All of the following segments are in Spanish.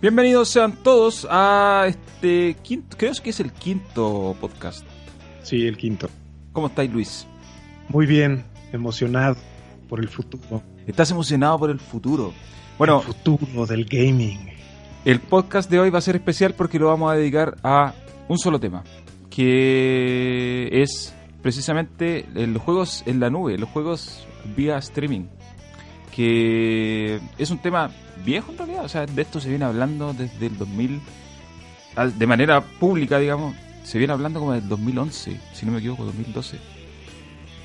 Bienvenidos sean todos a este quinto, creo que es el quinto podcast. Sí, el quinto. ¿Cómo estáis, Luis? Muy bien, emocionado por el futuro. ¿Estás emocionado por el futuro? Bueno, el futuro del gaming. El podcast de hoy va a ser especial porque lo vamos a dedicar a un solo tema, que es precisamente los juegos en la nube, los juegos vía streaming, que es un tema viejo en realidad, o sea, de esto se viene hablando desde el 2000, de manera pública, digamos, se viene hablando como del 2011, si no me equivoco, 2012,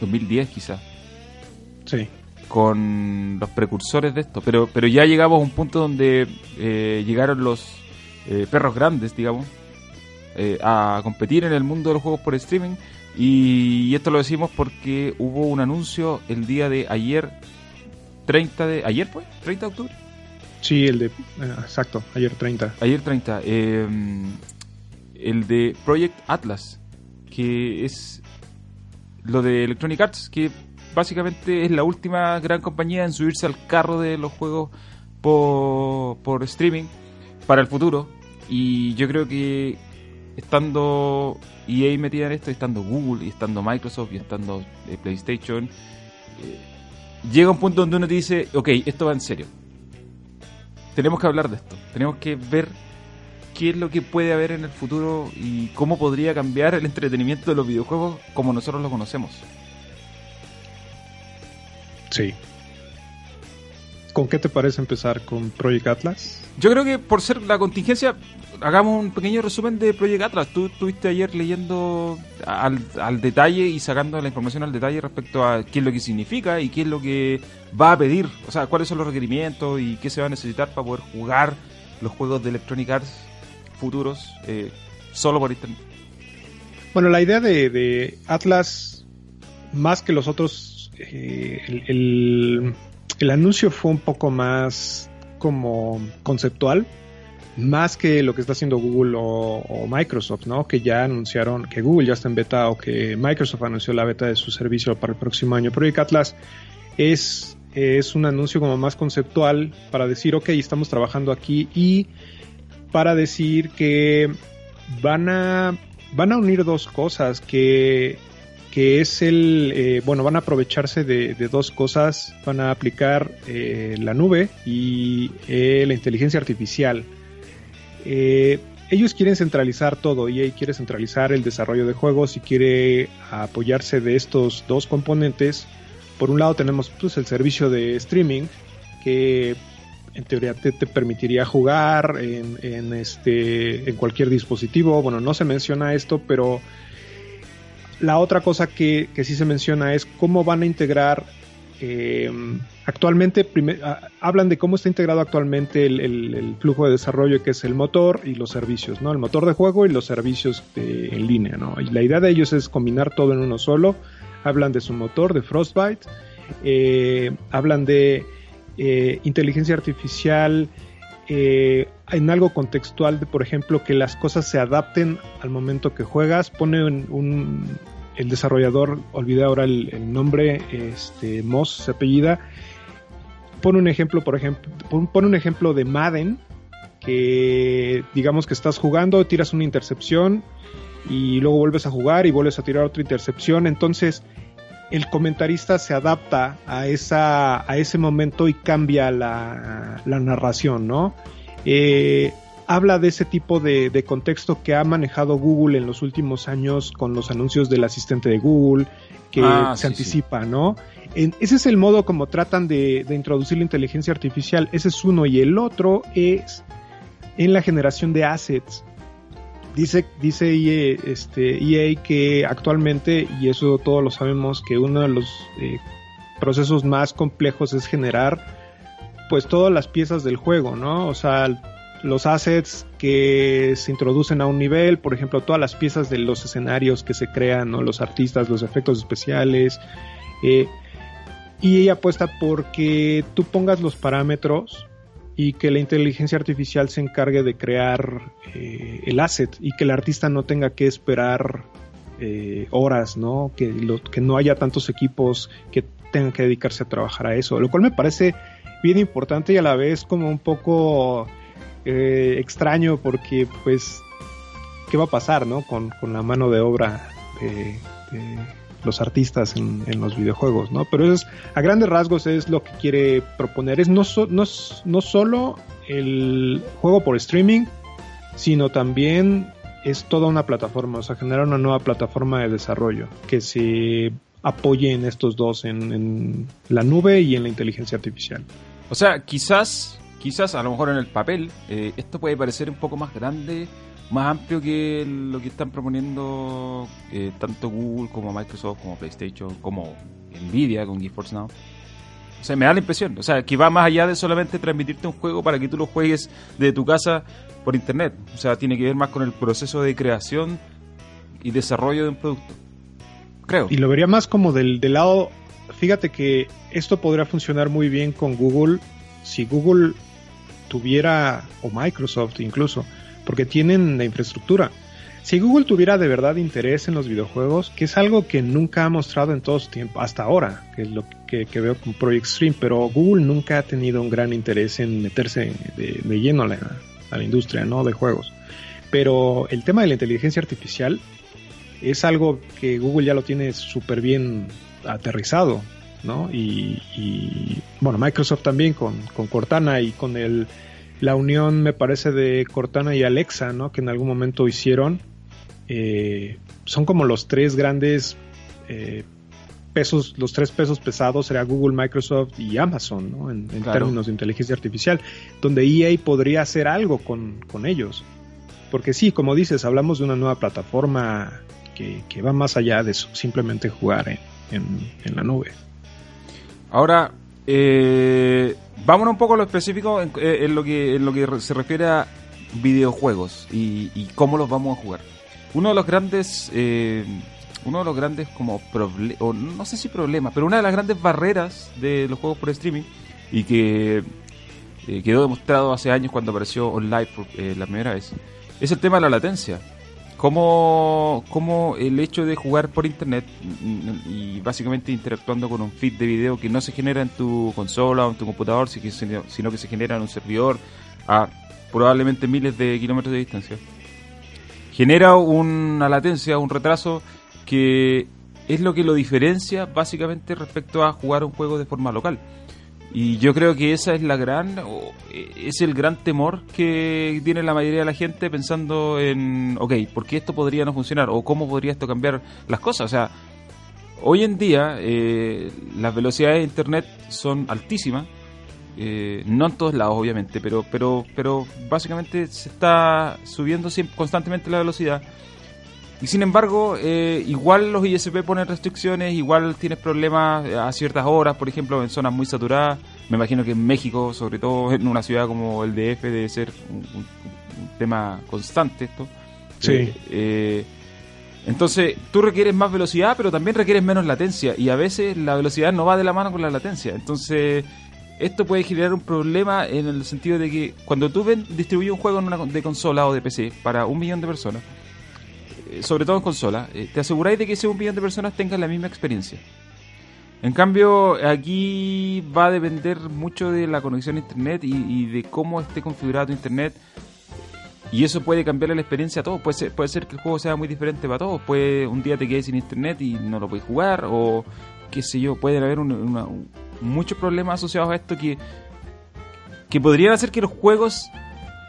2010 quizás. Sí. Con los precursores de esto, pero, pero ya llegamos a un punto donde eh, llegaron los eh, perros grandes, digamos, eh, a competir en el mundo de los juegos por streaming. Y, y esto lo decimos porque hubo un anuncio el día de ayer, 30 de... ¿Ayer pues? ¿30 de octubre? Sí, el de. exacto, ayer 30. Ayer 30. Eh, el de Project Atlas, que es lo de Electronic Arts, que básicamente es la última gran compañía en subirse al carro de los juegos por, por streaming para el futuro. Y yo creo que estando EA metida en esto, estando Google, y estando Microsoft, y estando eh, PlayStation, eh, llega un punto donde uno te dice, ok, esto va en serio tenemos que hablar de esto. Tenemos que ver qué es lo que puede haber en el futuro y cómo podría cambiar el entretenimiento de los videojuegos como nosotros lo conocemos. Sí. ¿Con qué te parece empezar con Project Atlas? Yo creo que por ser la contingencia, hagamos un pequeño resumen de Project Atlas. Tú estuviste ayer leyendo al, al, detalle y sacando la información al detalle respecto a qué es lo que significa y qué es lo que va a pedir. O sea, cuáles son los requerimientos y qué se va a necesitar para poder jugar los juegos de Electronic Arts futuros eh, solo por internet. Bueno, la idea de, Atlas, más que los otros, eh, el, el, el anuncio fue un poco más como conceptual más que lo que está haciendo Google o, Microsoft, ¿no? Que ya anunciaron que Google ya está en beta o que Microsoft anunció la beta de su servicio para el próximo año. Project Atlas es, es un anuncio como más conceptual para decir, ok, estamos trabajando aquí y para decir que van a, van a unir dos cosas, que, que es el, eh, bueno, van a aprovecharse de, de, dos cosas, van a aplicar eh, la nube y eh, la inteligencia artificial. Eh, ellos quieren centralizar todo, EA quiere centralizar el desarrollo de juegos y quiere apoyarse de estos dos componentes. Por un lado tenemos pues, el servicio de streaming que en teoría te, permitiría jugar en, este, en cualquier dispositivo. Bueno, no se menciona esto, pero la otra cosa que sí se menciona es cómo van a integrar eh, actualmente primer, hablan de cómo está integrado actualmente el, flujo de desarrollo que es el motor y los servicios, ¿no? El motor de juego y los servicios en línea, ¿no? Y la idea de ellos es combinar todo en uno solo. Hablan de su motor, de Frostbite, eh, hablan de eh, inteligencia artificial, eh, en algo contextual de, por ejemplo, que las cosas se adapten al momento que juegas. Pone un el desarrollador, olvidé ahora el, nombre, este, Moss se apellida, pone un ejemplo, por ejemplo, pone un ejemplo de Madden, que digamos que estás jugando, tiras una intercepción y luego vuelves a jugar y vuelves a tirar otra intercepción, entonces el comentarista se adapta a, esa, a ese momento y cambia la, la narración, ¿no? Eh, habla de ese tipo de, de, contexto que ha manejado Google en los últimos años con los anuncios del asistente de Google, que ah, se sí, anticipa, sí. ¿no? En, ese es el modo como tratan de, de, introducir la inteligencia artificial, ese es uno, y el otro es en la generación de assets. Dice, dice EA, este, EA que actualmente, y eso todos lo sabemos, que uno de los eh, procesos más complejos es generar pues todas las piezas del juego, ¿no? O sea, los assets que se introducen a un nivel, por ejemplo, todas las piezas de los escenarios que se crean, ¿no? Los artistas, los efectos especiales. Eh, y ella apuesta porque tú pongas los parámetros y que la inteligencia artificial se encargue de crear eh, el asset y que el artista no tenga que esperar eh, horas, ¿no? Que, que no haya tantos equipos que tengan que dedicarse a trabajar a eso, lo cual me parece bien importante y a la vez como un poco eh, extraño porque pues qué va a pasar, ¿no? Con, la mano de obra de, los artistas en, los videojuegos, ¿no? Pero es, a grandes rasgos es lo que quiere proponer. Es no, no, no solo el juego por streaming, sino también es toda una plataforma, o sea, generar una nueva plataforma de desarrollo que se apoye en estos dos, en, la nube y en la inteligencia artificial. O sea, quizás, quizás a lo mejor en el papel, eh, esto puede parecer un poco más grande más amplio que lo que están proponiendo eh, tanto Google como Microsoft, como PlayStation, como Nvidia con GeForce Now. O sea, me da la impresión, o sea, que va más allá de solamente transmitirte un juego para que tú lo juegues de tu casa por internet. O sea, tiene que ver más con el proceso de creación y desarrollo de un producto. Creo. Y lo vería más como del, del lado, fíjate que esto podría funcionar muy bien con Google si Google tuviera, o Microsoft incluso, porque tienen la infraestructura. Si Google tuviera de verdad interés en los videojuegos, que es algo que nunca ha mostrado en todo su tiempo, hasta ahora, que es lo que, veo con Project Stream, pero Google nunca ha tenido un gran interés en meterse de, lleno a la, industria ¿no? de juegos. Pero el tema de la inteligencia artificial es algo que Google ya lo tiene súper bien aterrizado, ¿no? Y, y, bueno, Microsoft también con, con Cortana y con el la unión me parece de Cortana y Alexa, ¿no? Que en algún momento hicieron. Eh, son como los tres grandes eh, pesos, los tres pesos pesados será Google, Microsoft y Amazon, ¿no? En, términos de inteligencia artificial, donde EA podría hacer algo con, ellos. Porque sí, como dices, hablamos de una nueva plataforma que, va más allá de simplemente jugar en, en la nube. Ahora, eh, vámonos un poco a lo específico en, eh, lo, que, en lo que se refiere a videojuegos y, cómo los vamos a jugar. Uno de los grandes, eh, uno de los grandes como no sé si problemas, pero una de las grandes barreras de los juegos por streaming y que eh, quedó demostrado hace años cuando apareció online por la primera vez, es el tema de la latencia cómo, el hecho de jugar por internet y básicamente interactuando con un feed de video que no se genera en tu consola o en tu computador, sino que se genera en un servidor a probablemente miles de kilómetros de distancia, genera una latencia, un retraso que es lo que lo diferencia básicamente respecto a jugar un juego de forma local. Y yo creo que esa es la gran, eh, es el gran temor que tiene la mayoría de la gente pensando en, ok, ¿por qué esto podría no funcionar? ¿O cómo podría esto cambiar las cosas? O sea, hoy en día eh, las velocidades de Internet son altísimas, eh, no en todos lados obviamente, pero, pero, pero básicamente se está subiendo constantemente la velocidad y sin embargo, eh, igual los ISP ponen restricciones, igual tienes problemas a ciertas horas, por ejemplo, en zonas muy saturadas. Me imagino que en México, sobre todo en una ciudad como el DF, debe ser un, tema constante esto. Sí. Eh, eh, entonces, tú requieres más velocidad, pero también requieres menos latencia. Y a veces la velocidad no va de la mano con la latencia. Entonces, esto puede generar un problema en el sentido de que cuando tú ven, distribuyes un juego en una, de consola o de PC para un millón de personas, eh, sobre todo en consola, eh, te aseguráis de que ese un millón de personas tengan la misma experiencia. En cambio, aquí va a depender mucho de la conexión a internet y, de cómo esté configurado tu internet. Y eso puede cambiar la experiencia a todos. Puede ser, puede ser que el juego sea muy diferente para todos. Puede un día te quedes sin internet y no lo puedes jugar. O qué sé yo, pueden haber muchos problemas asociados a esto que, que podrían hacer que los juegos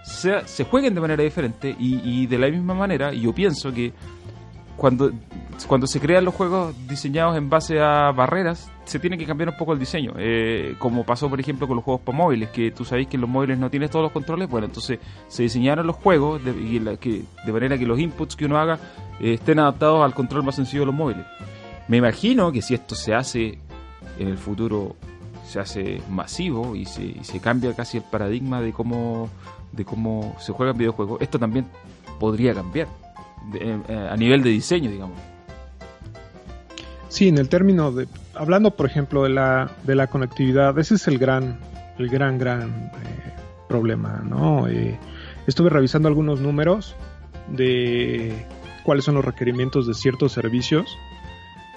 se, jueguen de manera diferente y, de la misma manera, yo pienso que cuando cuando se crean los juegos diseñados en base a barreras, se tiene que cambiar un poco el diseño. Eh, como pasó, por ejemplo, con los juegos para móviles, que tú sabéis que los móviles no tienes todos los controles. Bueno, entonces se diseñaron los juegos de manera que los inputs que uno haga eh, estén adaptados al control más sencillo de los móviles. Me imagino que si esto se hace en el futuro, se hace masivo y se, y se cambia casi el paradigma de cómo, de cómo se juegan videojuegos, esto también podría cambiar de, eh, a nivel de diseño, digamos. Sí, en el término de, hablando por ejemplo de la, de la conectividad, ese es el gran, el gran, gran eh, problema, ¿no? Eh, estuve revisando algunos números de cuáles son los requerimientos de ciertos servicios.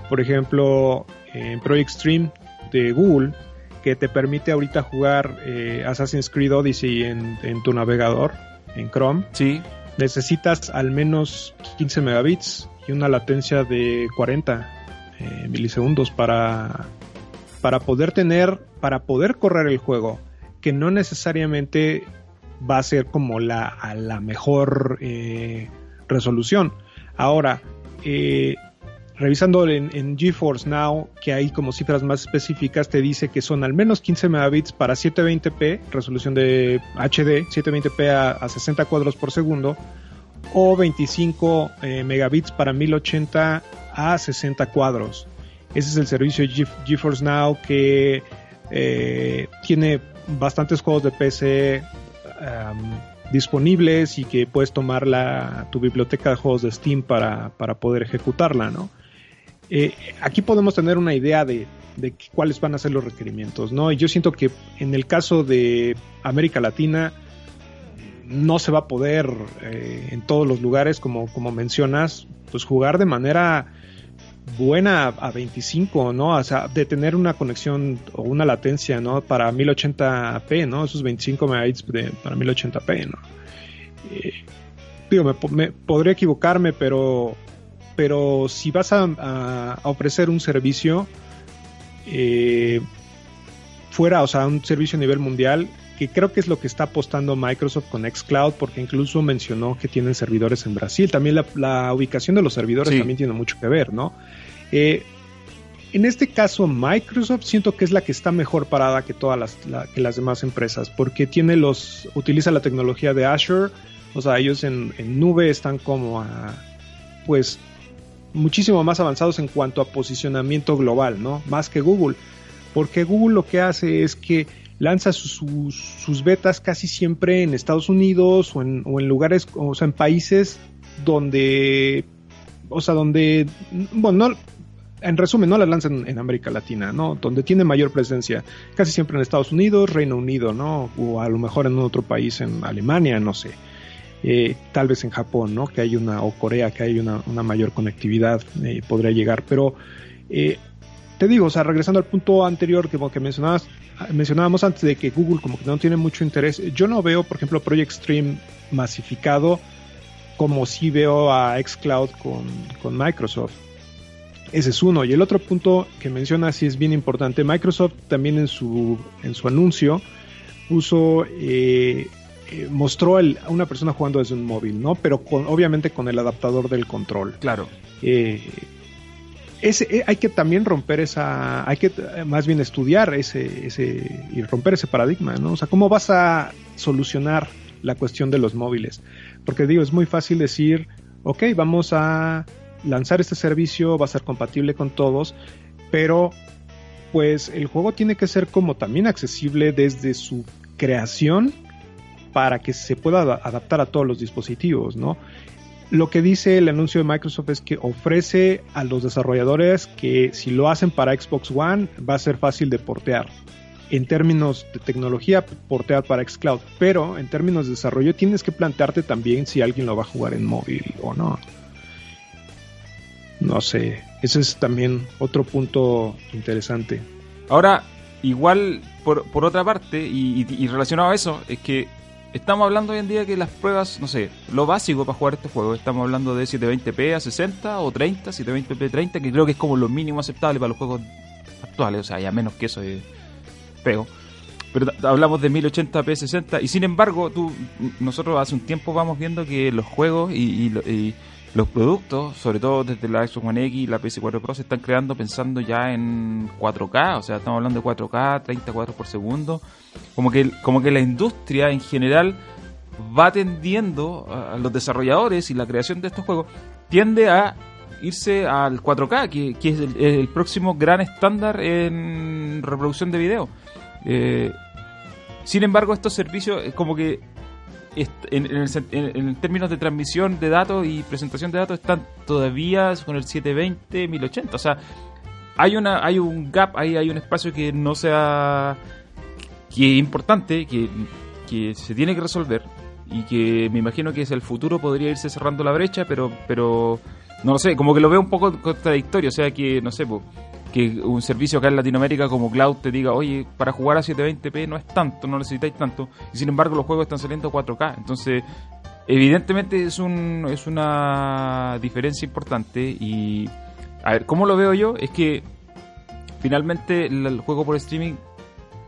Por ejemplo, en Project Stream de Google, que te permite ahorita jugar eh, Assassin's Creed Odyssey en, en, tu navegador, en Chrome. Sí. Necesitas al menos 15 megabits y una latencia de 40 eh, milisegundos para, para poder tener, para poder correr el juego, que no necesariamente va a ser como la, a la mejor eh, resolución. Ahora, eh, revisando en, GeForce Now, que hay como cifras más específicas, te dice que son al menos 15 megabits para 720p, resolución de HD, 720p a, a 60 cuadros por segundo, o 25 eh, megabits para 1080 a 60 cuadros. Ese es el servicio GeForce Now que eh, tiene bastantes juegos de PC disponibles y que puedes tomar la, tu biblioteca de juegos de Steam para, para poder ejecutarla, ¿no? Eh, aquí podemos tener una idea de, cuáles van a ser los requerimientos, ¿no? Y yo siento que en el caso de América Latina no se va a poder eh, en todos los lugares, como, mencionas, pues jugar de manera buena a 25, ¿no? O sea, de tener una conexión o una latencia, ¿no? Para 1080p, ¿no? Esos 25 megabytes para 1080p, ¿no? Eh, digo, me, podría equivocarme, pero, pero si vas a, a, a ofrecer un servicio eh, fuera, o sea, un servicio a nivel mundial, que creo que es lo que está apostando Microsoft con Xcloud, porque incluso mencionó que tienen servidores en Brasil. También la, la ubicación de los servidores sí. también tiene mucho que ver, ¿no? Eh, en este caso, Microsoft siento que es la que está mejor parada que todas las, la, que las demás empresas, porque tiene los, utiliza la tecnología de Azure, o sea, ellos en, en nube están como a, pues, muchísimo más avanzados en cuanto a posicionamiento global, ¿no? Más que Google, porque Google lo que hace es que lanza sus, sus, betas casi siempre en Estados Unidos o en, o en, lugares, o sea, en países donde, o sea, donde, bueno, no, en resumen, no las lanzan en América Latina, ¿no? Donde tiene mayor presencia, casi siempre en Estados Unidos, Reino Unido, ¿no? O a lo mejor en otro país, en Alemania, no sé. Eh, tal vez en Japón, ¿no? Que hay una, o Corea, que hay una, una mayor conectividad, eh, podría llegar, pero eh, te digo, o sea, regresando al punto anterior que, que mencionabas, mencionábamos antes de que Google como que no tiene mucho interés, yo no veo, por ejemplo, Project Stream masificado como si veo a xCloud con, con Microsoft. Ese es uno. Y el otro punto que menciona sí es bien importante. Microsoft también en su, en su anuncio puso, eh, mostró el, a una persona jugando desde un móvil, ¿no? Pero con, obviamente con el adaptador del control. Claro. Eh, ese, hay que también romper esa, hay que más bien estudiar ese, ese y romper ese paradigma, ¿no? O sea, ¿cómo vas a solucionar la cuestión de los móviles? Porque digo, es muy fácil decir, ok, vamos a lanzar este servicio, va a ser compatible con todos, pero pues el juego tiene que ser como también accesible desde su creación para que se pueda adaptar a todos los dispositivos, ¿no? Lo que dice el anuncio de Microsoft es que ofrece a los desarrolladores que si lo hacen para Xbox One va a ser fácil de portear. En términos de tecnología, portear para Xcloud, pero en términos de desarrollo tienes que plantearte también si alguien lo va a jugar en móvil o no. No sé, ese es también otro punto interesante. Ahora, igual, por, por otra parte, y, y, y relacionado a eso, es que estamos hablando hoy en día que las pruebas, no sé, lo básico para jugar este juego, estamos hablando de 720p a 60 o 30, 720p 30, que creo que es como lo mínimo aceptable para los juegos actuales, o sea, ya menos que eso es pego. Pero hablamos de 1080p 60 y sin embargo, tú nosotros hace un tiempo vamos viendo que los juegos y, y, y, los productos, sobre todo desde la Xbox One X y la PS4 Pro, se están creando pensando ya en 4K, o sea, estamos hablando de 4K, 30 cuadros por segundo. Como que, como que la industria en general va tendiendo a los desarrolladores y la creación de estos juegos tiende a irse al 4K, que, es el, próximo gran estándar en reproducción de video. Eh, sin embargo, estos servicios eh, como que en, términos de transmisión de datos y presentación de datos están todavía con el 720, 1080. O sea, hay una hay un gap, ahí hay un espacio que no sea que es importante, que, que se tiene que resolver y que me imagino que es el futuro podría irse cerrando la brecha, pero pero no lo sé, como que lo veo un poco contradictorio, o sea que no sé, que un servicio acá en Latinoamérica como Cloud te diga, oye, para jugar a 720p no es tanto, no necesitáis tanto, y sin embargo los juegos están saliendo a 4K. Entonces, evidentemente es, un, es una diferencia importante y, a ver, ¿cómo lo veo yo? Es que finalmente el juego por streaming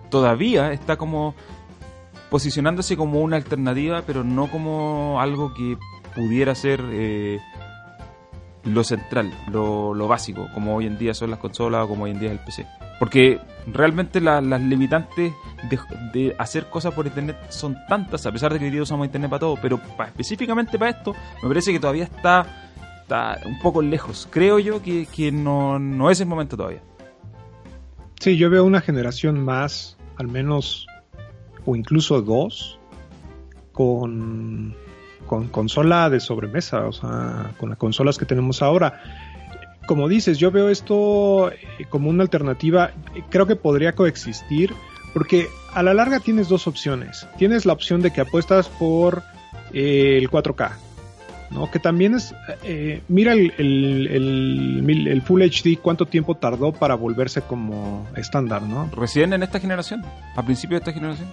todavía está como posicionándose como una alternativa, pero no como algo que pudiera ser... Eh, lo central, lo, lo, básico, como hoy en día son las consolas o como hoy en día es el PC. Porque realmente las limitantes de, hacer cosas por internet son tantas, a pesar de que hoy día usamos internet para todo, pero específicamente para esto, me parece que todavía está, está un poco lejos. Creo yo que, que no, no es el momento todavía. Sí, yo veo una generación más, al menos, o incluso dos, con con consola de sobremesa, o sea, con las consolas que tenemos ahora. Como dices, yo veo esto eh, como una alternativa, creo que podría coexistir, porque a la larga tienes dos opciones. Tienes la opción de que apuestas por eh, el 4K, ¿no? Que también es, eh, mira el, el, el, Full HD, cuánto tiempo tardó para volverse como estándar, ¿no? Recién en esta generación, a principio de esta generación.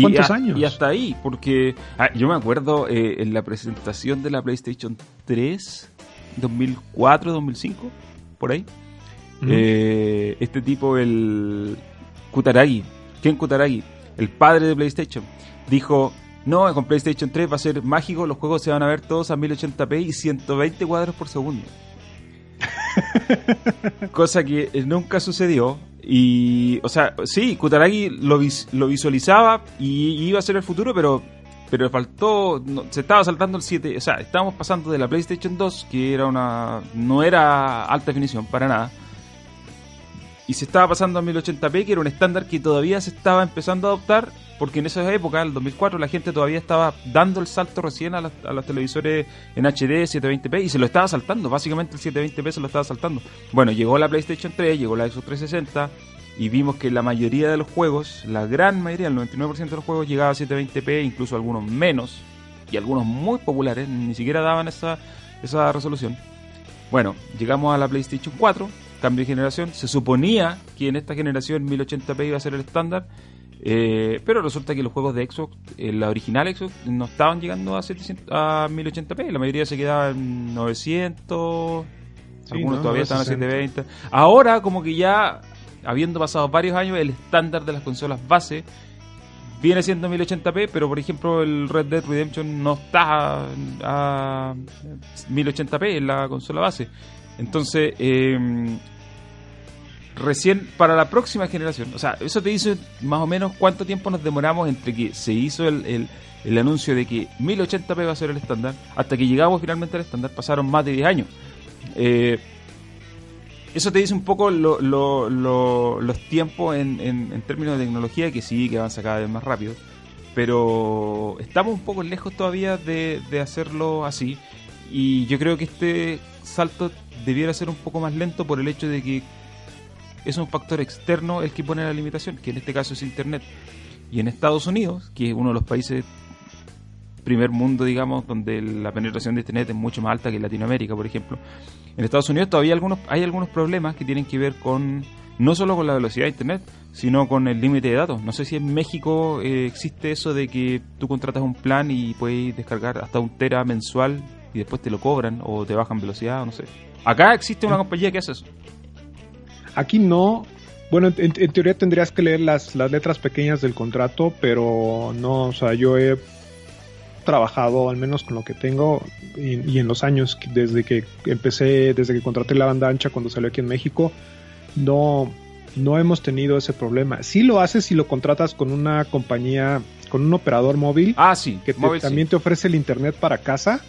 ¿Cuántos años? Y hasta ahí, porque ah, yo me acuerdo eh, en la presentación de la PlayStation 3, 2004, 2005, por ahí, eh, este tipo, el Kutaragi, Ken Kutaragi, el padre de PlayStation, dijo, no, con PlayStation 3 va a ser mágico, los juegos se van a ver todos a 1080p y 120 cuadros por segundo. Cosa que nunca sucedió y, o sea, sí, Kutaragi lo, lo visualizaba y iba a ser el futuro, pero pero faltó, se estaba saltando el 7, o sea, estábamos pasando de la PlayStation 2, que era una no era alta definición para nada, y se estaba pasando a 1080p, que era un estándar que todavía se estaba empezando a adoptar, porque en esa época, en el 2004, la gente todavía estaba dando el salto recién a, los televisores en HD 720p y se lo estaba saltando, básicamente el 720p se lo estaba saltando. Bueno, llegó la PlayStation 3, llegó la Xbox 360 y vimos que la mayoría de los juegos, la gran mayoría, el 99% de los juegos llegaba a 720p, incluso algunos menos, y algunos muy populares, ni siquiera daban esa, esa resolución. Bueno, llegamos a la PlayStation 4, cambio de generación. Se suponía que en esta generación 1080p iba a ser el estándar, eh, pero resulta que los juegos de Xbox, en la original Xbox, no estaban llegando a, 700, a 1080p. La mayoría se quedaba en 900, algunos todavía estaban a 720. Ahora, como que ya, habiendo pasado varios años, el estándar de las consolas base viene siendo 1080p, pero por ejemplo el Red Dead Redemption no está a 1080p en la consola base. Entonces, eh, recién para la próxima generación, o sea, eso te dice más o menos cuánto tiempo nos demoramos entre que se hizo el, el, anuncio de que 1080p va a ser el estándar, hasta que llegamos finalmente al estándar, pasaron más de 10 años. Eh, eso te dice un poco los tiempos en, en, términos de tecnología, que sí, que avanza cada vez más rápido, pero estamos un poco lejos todavía de, de hacerlo así, y yo creo que este salto debiera ser un poco más lento por el hecho de que es un factor externo el que pone la limitación, que en este caso es Internet. Y en Estados Unidos, que es uno de los países primer mundo, digamos, donde la penetración de Internet es mucho más alta que en Latinoamérica, por ejemplo. En Estados Unidos todavía algunos, hay algunos problemas que tienen que ver con no solo con la velocidad de Internet, sino con el límite de datos. No sé si en México eh, existe eso de que tú contratas un plan y puedes descargar hasta un tera mensual y después te lo cobran o te bajan velocidad, no sé. Acá existe una compañía que hace eso. Aquí no. Bueno, en, teoría tendrías que leer las, las letras pequeñas del contrato, pero no, o sea, yo he trabajado, al menos con lo que tengo, y, y, en los años desde que empecé, desde que contraté la banda ancha cuando salió aquí en México, no, no hemos tenido ese problema. Sí lo haces si lo contratas con una compañía, con un operador móvil. Ah, sí. Que también te ofrece el internet para casa.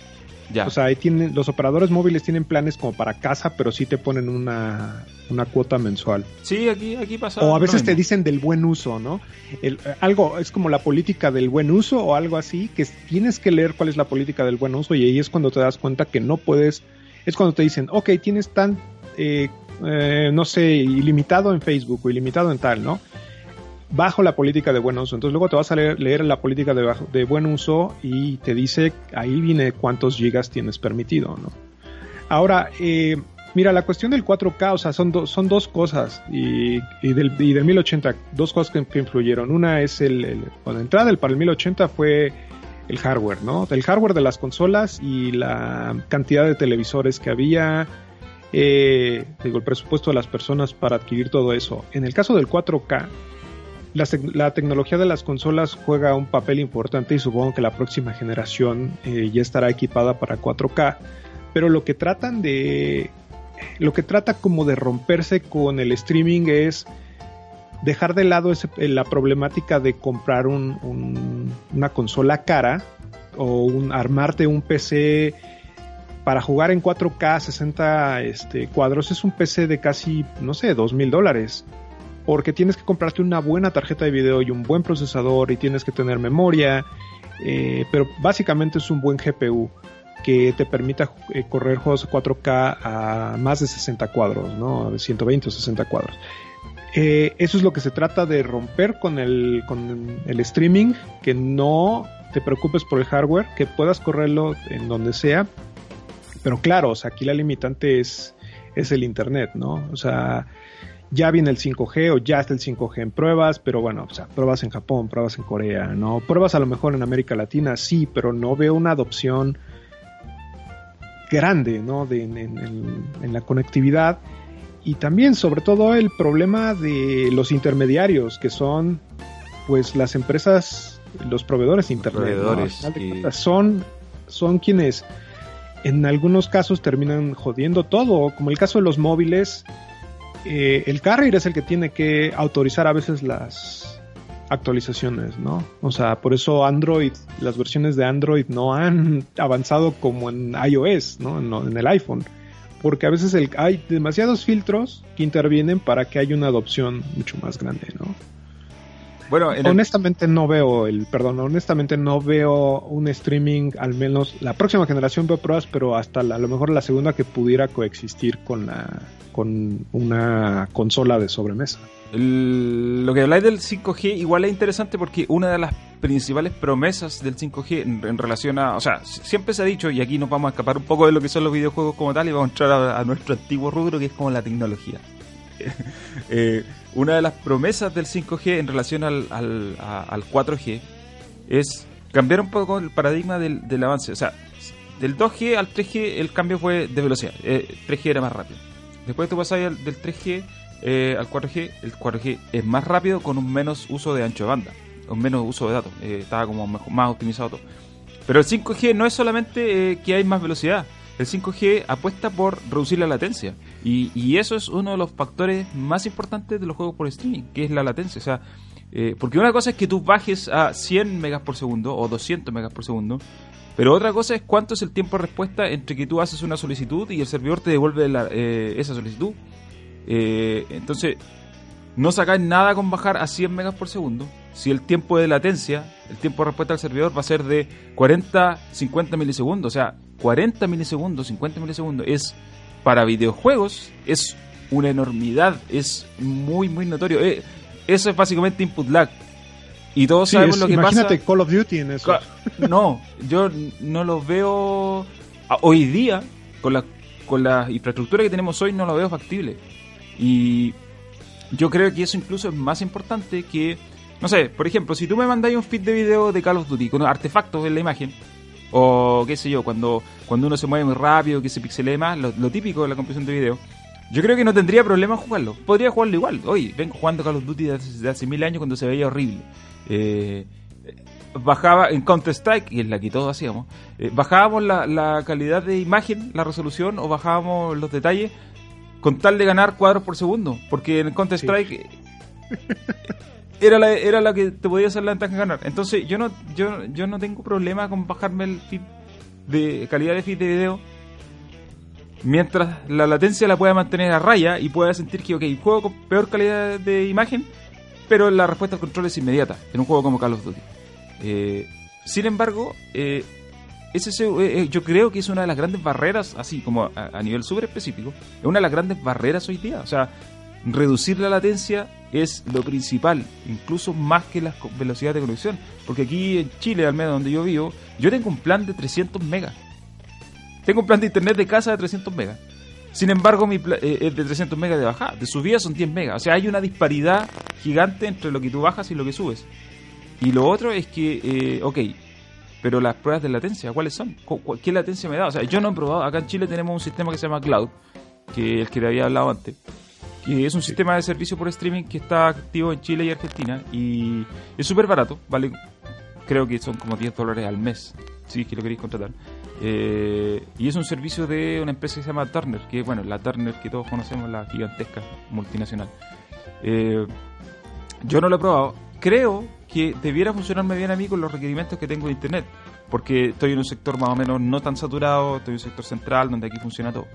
O sea, ahí tienen, los operadores móviles tienen planes como para casa, pero sí te ponen una, una cuota mensual. Sí, aquí, aquí pasa. O a veces te dicen del buen uso, ¿no? El, algo es como la política del buen uso o algo así, que tienes que leer cuál es la política del buen uso y ahí es cuando te das cuenta que no puedes. Es cuando te dicen, ok, tienes tan, eh, eh, no sé, ilimitado en Facebook o ilimitado en tal, ¿no? Bajo la política de buen uso. Entonces luego te vas a leer, la política de, de, buen uso y te dice, ahí viene cuántos gigas tienes permitido, ¿no? Ahora, eh, mira, la cuestión del 4K, o sea, son, son dos cosas y, y, del, y, del, 1080, dos cosas que, influyeron. Una es el, el la entrada del, para el 1080 fue el hardware, ¿no? El hardware de las consolas y la cantidad de televisores que había, eh, digo, el presupuesto de las personas para adquirir todo eso. En el caso del 4K, la, tecnología de las consolas juega un papel importante y supongo que la próxima generación eh, ya estará equipada para 4K. Pero lo que tratan de. Lo que trata como de romperse con el streaming es dejar de lado la problemática de comprar una consola cara o un, armarte un PC para jugar en 4K 60 este, cuadros. Es un PC de casi, no sé, dos mil dólares porque tienes que comprarte una buena tarjeta de video y un buen procesador y tienes que tener memoria, eh, pero básicamente es un buen GPU que te permita eh, correr juegos 4K a más de 60 cuadros, ¿no? 120 o 60 cuadros. Eh, eso es lo que se trata de romper con el, con el streaming, que no te preocupes por el hardware, que puedas correrlo en donde sea. Pero claro, o sea, aquí la limitante es, es el internet, ¿no? O sea, ya viene el 5G o ya está el 5G en pruebas, pero bueno, o sea, pruebas en Japón, pruebas en Corea, ¿no? Pruebas a lo mejor en América Latina, sí, pero no veo una adopción grande, ¿no? De, en, la conectividad y también, sobre todo, el problema de los intermediarios, que son, pues, las empresas, los proveedores de Internet. Proveedores, Son, son quienes en algunos casos terminan jodiendo todo, como el caso de los móviles eh, el carrier es el que tiene que autorizar a veces las actualizaciones, ¿no? O sea, por eso Android, las versiones de Android no han avanzado como en iOS, ¿no? En, el iPhone. Porque a veces hay demasiados filtros que intervienen para que haya una adopción mucho más grande, ¿no? Bueno, honestamente no veo el, perdón, honestamente no veo un streaming, al menos la próxima generación veo pruebas, pero hasta a lo mejor la segunda que pudiera coexistir con la, con una consola de sobremesa. lo que habláis del 5G igual es interesante porque una de las principales promesas del 5G en, relación a, o sea, siempre se ha dicho y aquí nos vamos a escapar un poco de lo que son los videojuegos como tal y vamos a entrar a, nuestro antiguo rubro que es como la tecnología. Eh, una de las promesas del 5G en relación al, al, 4G es cambiar un poco el paradigma del, avance. O sea, del 2G al 3G el cambio fue de velocidad. 3G eh, era más rápido. Después tú pasas del 3G eh, al 4G, el 4G es más rápido con un menos uso de ancho de banda, con menos uso de datos, eh, estaba como más optimizado todo. Pero el 5G no es solamente eh, que hay más velocidad, el 5G apuesta por reducir la latencia. Y, eso es uno de los factores más importantes de los juegos por streaming, que es la latencia. O sea, porque una cosa es que tú bajes a 100 megas por segundo o 200 megas por segundo, pero otra cosa es cuánto es el tiempo de respuesta entre que tú haces una solicitud y el servidor te devuelve eh, esa solicitud. Eh, entonces, no sacáis nada con bajar a 100 megas por segundo. Si el tiempo de latencia, el tiempo de respuesta del servidor va a ser de 40, 50 milisegundos. O sea, 40 milisegundos, 50 milisegundos es para videojuegos, es una enormidad, es muy, muy notorio. Eh, eso es básicamente input lag. Y todos sabemos lo que pasa. Imagínate Call of Duty en eso. No, yo no lo veo hoy día con la con la infraestructura que tenemos hoy no lo veo factible. Y yo creo que eso incluso es más importante que no sé, por ejemplo, si tú me mandáis un feed de video de Call of Duty con artefactos en la imagen o qué sé yo, cuando cuando uno se mueve muy rápido, que se pixelee más, lo, típico de la compresión de video. Yo creo que no tendría problema jugarlo. Podría jugarlo igual. Hoy vengo jugando Call of Duty desde hace mil años cuando se veía horrible. Eh, bajaba en Counter-Strike, y es la que todos hacíamos, eh, bajábamos la, la calidad de imagen, la resolución, o bajábamos los detalles con tal de ganar cuadros por segundo. Porque en Counter-Strike era, la, era la que te podía hacer la ventaja de ganar. Entonces yo no, yo, yo no tengo problema con bajarme el feed de calidad de feed de video mientras la latencia la pueda mantener a raya y pueda sentir que, ok, juego con peor calidad de imagen, pero la respuesta al control es inmediata en un juego como Call of Duty. Eh, sin embargo, eh, ese, eh, yo creo que es una de las grandes barreras, así como a, nivel súper específico, es una de las grandes barreras hoy día. O sea, reducir la latencia es lo principal, incluso más que la velocidad de conexión. Porque aquí en Chile, al menos donde yo vivo, yo tengo un plan de 300 megas. Tengo un plan de internet de casa de 300 megas. Sin embargo, mi eh, es de 300 megas de bajada. De subida son 10 megas. O sea, hay una disparidad gigante entre lo que tú bajas y lo que subes. Y lo otro es que, eh, ok, pero las pruebas de latencia, ¿cuáles son? ¿Qué latencia me da? O sea, yo no he probado. Acá en Chile tenemos un sistema que se llama Cloud, que es el que te había hablado antes. Que es un sistema de servicio por streaming que está activo en Chile y Argentina. Y es súper barato, ¿vale? Creo que son como 10 dólares al mes, si es que lo queréis contratar. Eh, y es un servicio de una empresa que se llama Turner, que bueno, la Turner que todos conocemos, la gigantesca multinacional. Eh, yo no lo he probado. Creo que debiera funcionarme bien a mí con los requerimientos que tengo de internet, porque estoy en un sector más o menos no tan saturado, estoy en un sector central donde aquí funciona todo.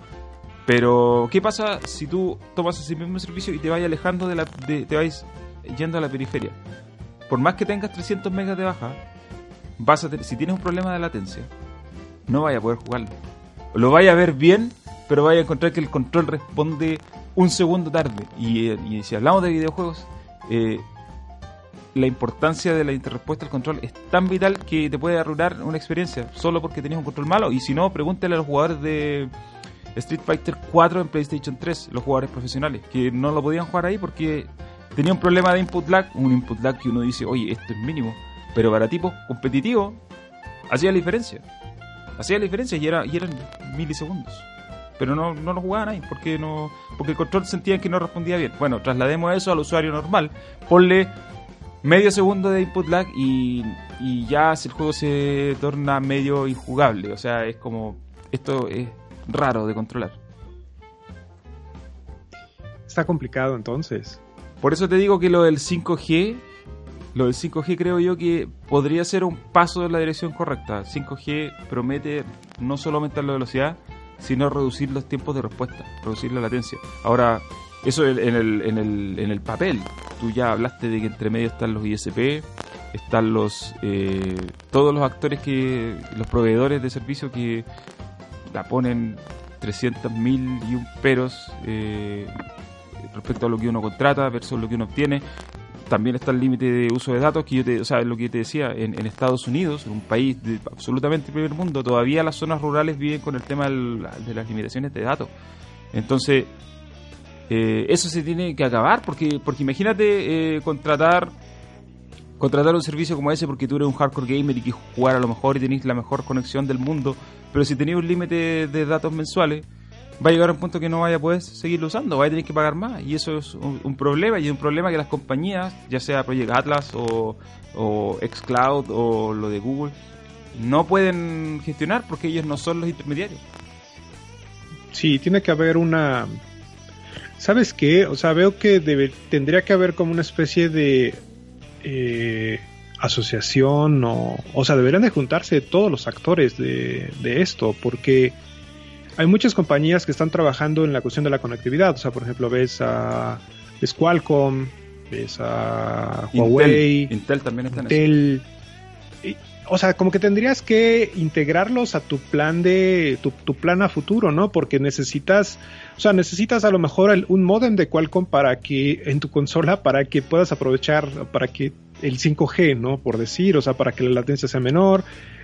Pero, ¿qué pasa si tú tomas ese mismo servicio y te vas alejando de la. te vais yendo a la periferia? Por más que tengas 300 megas de baja, vas a si tienes un problema de latencia, no vaya a poder jugarlo. Lo vaya a ver bien, pero vaya a encontrar que el control responde un segundo tarde. Y, y si hablamos de videojuegos, eh, la importancia de la interrespuesta al control es tan vital que te puede arruinar una experiencia solo porque tenías un control malo. Y si no, pregúntale a los jugadores de Street Fighter 4 en PlayStation 3, los jugadores profesionales, que no lo podían jugar ahí porque tenía un problema de input lag, un input lag que uno dice, oye, esto es mínimo. Pero para tipos competitivos, hacía la diferencia hacía la diferencia y, era, y eran milisegundos. Pero no, no lo jugaban ahí porque no porque el control sentía que no respondía bien. Bueno, traslademos eso al usuario normal. Ponle medio segundo de input lag y, y ya el juego se torna medio injugable. O sea, es como. Esto es raro de controlar. Está complicado entonces. Por eso te digo que lo del 5G lo del 5G creo yo que podría ser un paso en la dirección correcta. 5G promete no solo aumentar la velocidad, sino reducir los tiempos de respuesta, reducir la latencia. Ahora, eso en el, en el, en el papel. Tú ya hablaste de que entre medio están los ISP, están los eh, todos los actores que los proveedores de servicio que la ponen 300.000 y un peros eh, respecto a lo que uno contrata versus lo que uno obtiene también está el límite de uso de datos, que yo te, o sea, lo que te decía, en, Estados Unidos, un país de absolutamente primer mundo, todavía las zonas rurales viven con el tema de las limitaciones de datos. Entonces, eh, eso se tiene que acabar, porque, porque imagínate eh, contratar contratar un servicio como ese porque tú eres un hardcore gamer y quieres jugar a lo mejor y tenés la mejor conexión del mundo, pero si tenéis un límite de datos mensuales, va a llegar a un punto que no vaya a poder seguirlo usando, va a tener que pagar más. Y eso es un, problema, y es un problema que las compañías, ya sea Project Atlas o, o Xcloud o lo de Google, no pueden gestionar porque ellos no son los intermediarios. Sí, tiene que haber una... ¿Sabes qué? O sea, veo que debe, tendría que haber como una especie de eh, asociación o... O sea, deberían de juntarse todos los actores de, de esto porque hay muchas compañías que están trabajando en la cuestión de la conectividad. O sea, por ejemplo, ves a Qualcomm, ves a Huawei. Intel, también está Intel. o sea, como que tendrías que integrarlos a tu plan de tu, plan a futuro, ¿no? Porque necesitas, o sea, necesitas a lo mejor un modem de Qualcomm para que en tu consola para que puedas aprovechar para que el 5G, ¿no? Por decir, o sea, para que la latencia sea menor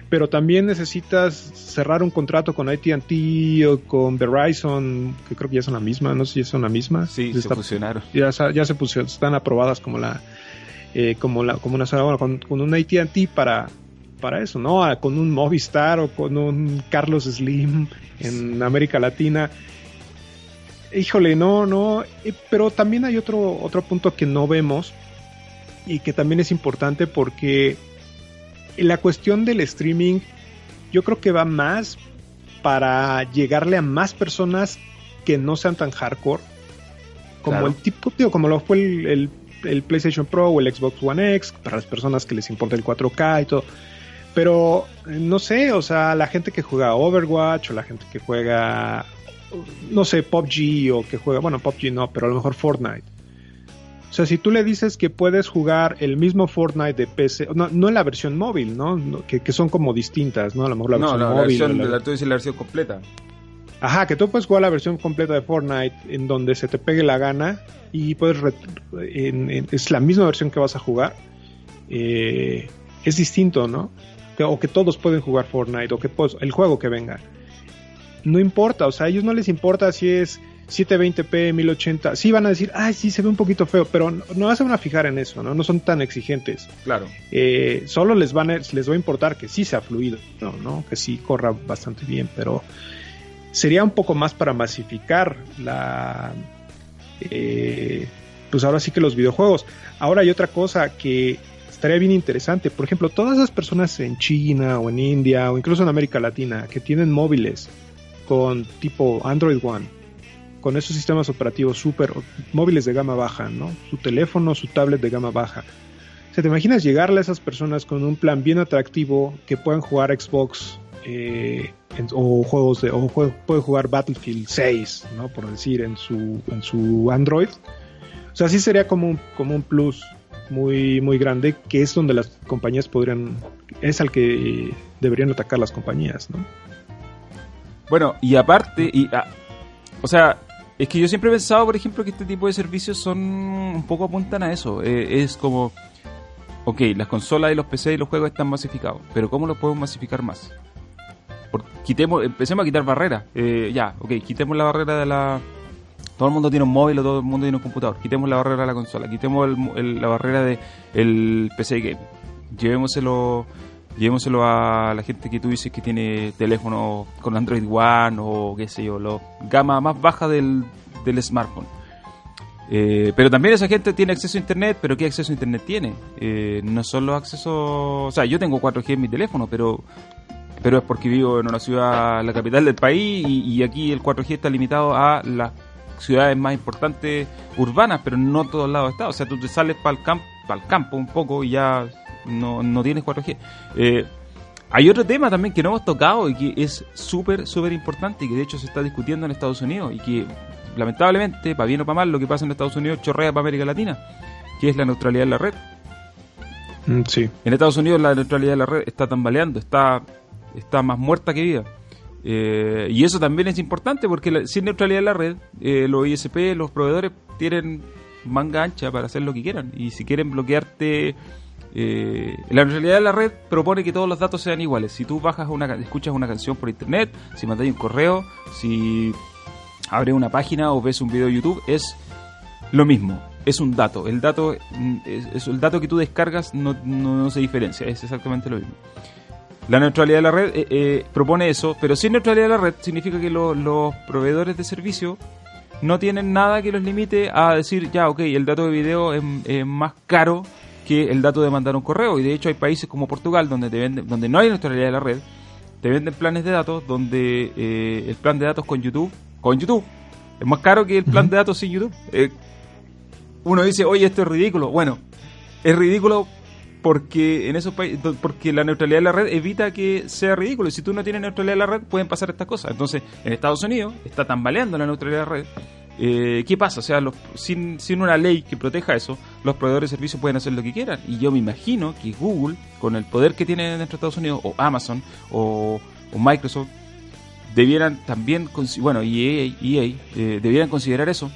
pero también necesitas cerrar un contrato con ATT o con Verizon, que creo que ya son la misma, no sé si son la misma. Sí, se fusionaron. Ya, ya se pusieron, están aprobadas como la eh, como la como una bueno, con, con un AT&T para para eso, ¿no? Ah, con un Movistar o con un Carlos Slim en América Latina. Híjole, no, no, eh, pero también hay otro otro punto que no vemos y que también es importante porque la cuestión del streaming, yo creo que va más para llegarle a más personas que no sean tan hardcore. Como el tipo, tío, como lo fue el, el, PlayStation Pro o el Xbox One X, para las personas que les importa el 4K y todo. Pero no sé, o sea, la gente que juega Overwatch o la gente que juega, no sé, PUBG o que juega, bueno, PUBG no, pero a lo mejor Fortnite. O sea, si tú le dices que puedes jugar el mismo Fortnite de PC, no, no en la versión móvil, ¿no? que, son como distintas, ¿no? A lo mejor la versión no, móvil. La versión, la... tú dices la versión completa. Ajá, que tú puedes jugar la versión completa de Fortnite en donde se te pegue la gana y puedes. es la misma versión que vas a jugar. Eh, es distinto, ¿no? o que todos pueden jugar Fortnite, o que el juego que venga. No importa, o sea, a ellos no les importa si es 720p, 1080. Sí van a decir, ay, sí, se ve un poquito feo, pero no, no se van a fijar en eso, ¿no? No son tan exigentes. Claro. Eh, solo les, van a, les va a importar que sí sea fluido, ¿no? ¿no? Que sí corra bastante bien, pero sería un poco más para masificar la... Eh, pues ahora sí que los videojuegos. Ahora hay otra cosa que estaría bien interesante. Por ejemplo, todas las personas en China o en India o incluso en América Latina que tienen móviles con tipo Android One, con esos sistemas operativos super móviles de gama baja, ¿no? Su teléfono, su tablet de gama baja. ¿Se te imaginas llegarle a esas personas con un plan bien atractivo que puedan jugar Xbox eh, o juegos de, o pueden jugar Battlefield 6, ¿no? Por decir, en su, en su Android? O sea, sí sería como un, como un plus muy, muy grande, que es donde las compañías podrían, es al que deberían atacar las compañías, ¿no? Bueno, y aparte, y, ah, o sea, es que yo siempre he pensado, por ejemplo, que este tipo de servicios son un poco apuntan a eso. Eh, es como, ok, las consolas y los PC y los juegos están masificados, pero ¿cómo lo podemos masificar más? quitemos, empecemos a quitar barreras. Eh, ya, ok, quitemos la barrera de la, todo el mundo tiene un móvil o todo el mundo tiene un computador. Quitemos la barrera de la consola, quitemos la barrera del el PC game. Llevémoselo, llevémoselo a la gente que tú dices que tiene teléfono con Android One o qué sé yo, la gama más baja del, smartphone. Eh, pero también esa gente tiene acceso a internet, pero ¿qué acceso a internet tiene? Eh, no solo acceso, o sea, yo tengo 4G en mi teléfono, pero pero es porque vivo en una ciudad, la capital del país, y, aquí el 4G está limitado a las ciudades más importantes urbanas, pero no todos lados está. O sea, tú te sales para el, campo para el campo un poco y ya no, no tienes 4G. Eh, hay otro tema también que no hemos tocado y que es súper, súper importante y que de hecho se está discutiendo en Estados Unidos y que lamentablemente, para bien o para mal, lo que pasa en Estados Unidos chorrea para América Latina, que es la neutralidad de la red. Mm, sí. En Estados Unidos la neutralidad de la red está tambaleando, está, está más muerta que viva. Eh, y eso también es importante porque sin neutralidad de la red, eh, los ISP, los proveedores tienen manga ancha para hacer lo que quieran. Y si quieren bloquearte, eh, la neutralidad de la red propone que todos los datos sean iguales. Si tú bajas una, escuchas una canción por internet, si mandas un correo, si abres una página o ves un video de YouTube, es lo mismo. Es un dato. El dato, mm, el dato que tú descargas no, no se diferencia. Es exactamente lo mismo. La neutralidad de la red eh, eh, propone eso, pero sin neutralidad de la red significa que los proveedores de servicio no tienen nada que los limite a decir, ya, ok, el dato de video es, más caro que el dato de mandar un correo. Y de hecho hay países como Portugal donde, te venden, donde no hay neutralidad de la red, te venden planes de datos donde eh, el plan de datos con YouTube, con YouTube, es más caro que el plan de datos sin YouTube. uno dice, oye, esto es ridículo. Bueno, es ridículo porque en esos países porque la neutralidad de la red evita que sea ridículo y si tú no tienes neutralidad de la red pueden pasar estas cosas entonces en Estados Unidos está tambaleando la neutralidad de la red eh, ¿qué pasa? o sea sin, sin una ley que proteja eso los proveedores de servicios pueden hacer lo que quieran y yo me imagino que Google con el poder que tiene dentro de Estados Unidos o Amazon o, Microsoft debieran también bueno y EA, EA eh, debieran considerar eso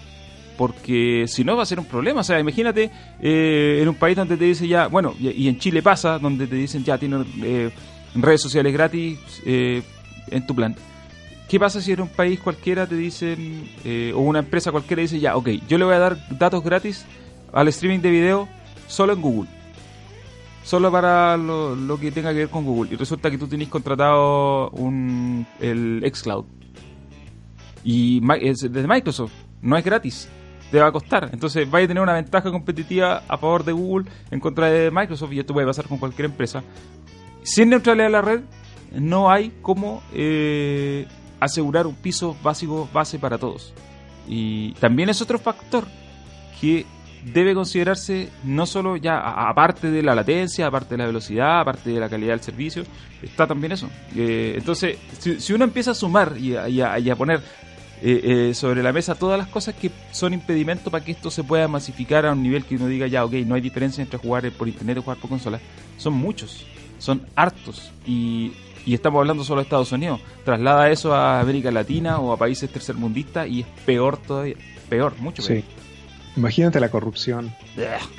porque si no va a ser un problema. O sea, imagínate eh, en un país donde te dicen ya, bueno, y, en Chile pasa, donde te dicen ya tienes eh, redes sociales gratis eh, en tu plan. ¿Qué pasa si en un país cualquiera te dicen, o una empresa cualquiera dice ya, ok, yo le voy a dar datos gratis al streaming de video solo en Google? Solo para lo, que tenga que ver con Google. Y resulta que tú tienes contratado un, el xCloud. Y es de Microsoft. No es gratis te va a costar. Entonces va a tener una ventaja competitiva a favor de Google en contra de Microsoft y esto puede pasar con cualquier empresa. sin neutralidad de la red no hay como eh, asegurar un piso básico base para todos. Y también es otro factor que debe considerarse no solo ya aparte de la latencia, aparte de la velocidad, aparte de la calidad del servicio, está también eso. Eh, entonces, si, uno empieza a sumar y a, poner eh, eh, sobre la mesa todas las cosas que son impedimentos para que esto se pueda masificar a un nivel que uno diga ya, ok, no hay diferencia entre jugar por internet o jugar por consola, son muchos, son hartos y y estamos hablando solo de Estados Unidos. Traslada eso a América Latina o a países tercermundistas y es peor todavía. Peor, mucho peor. Sí. Imagínate la corrupción.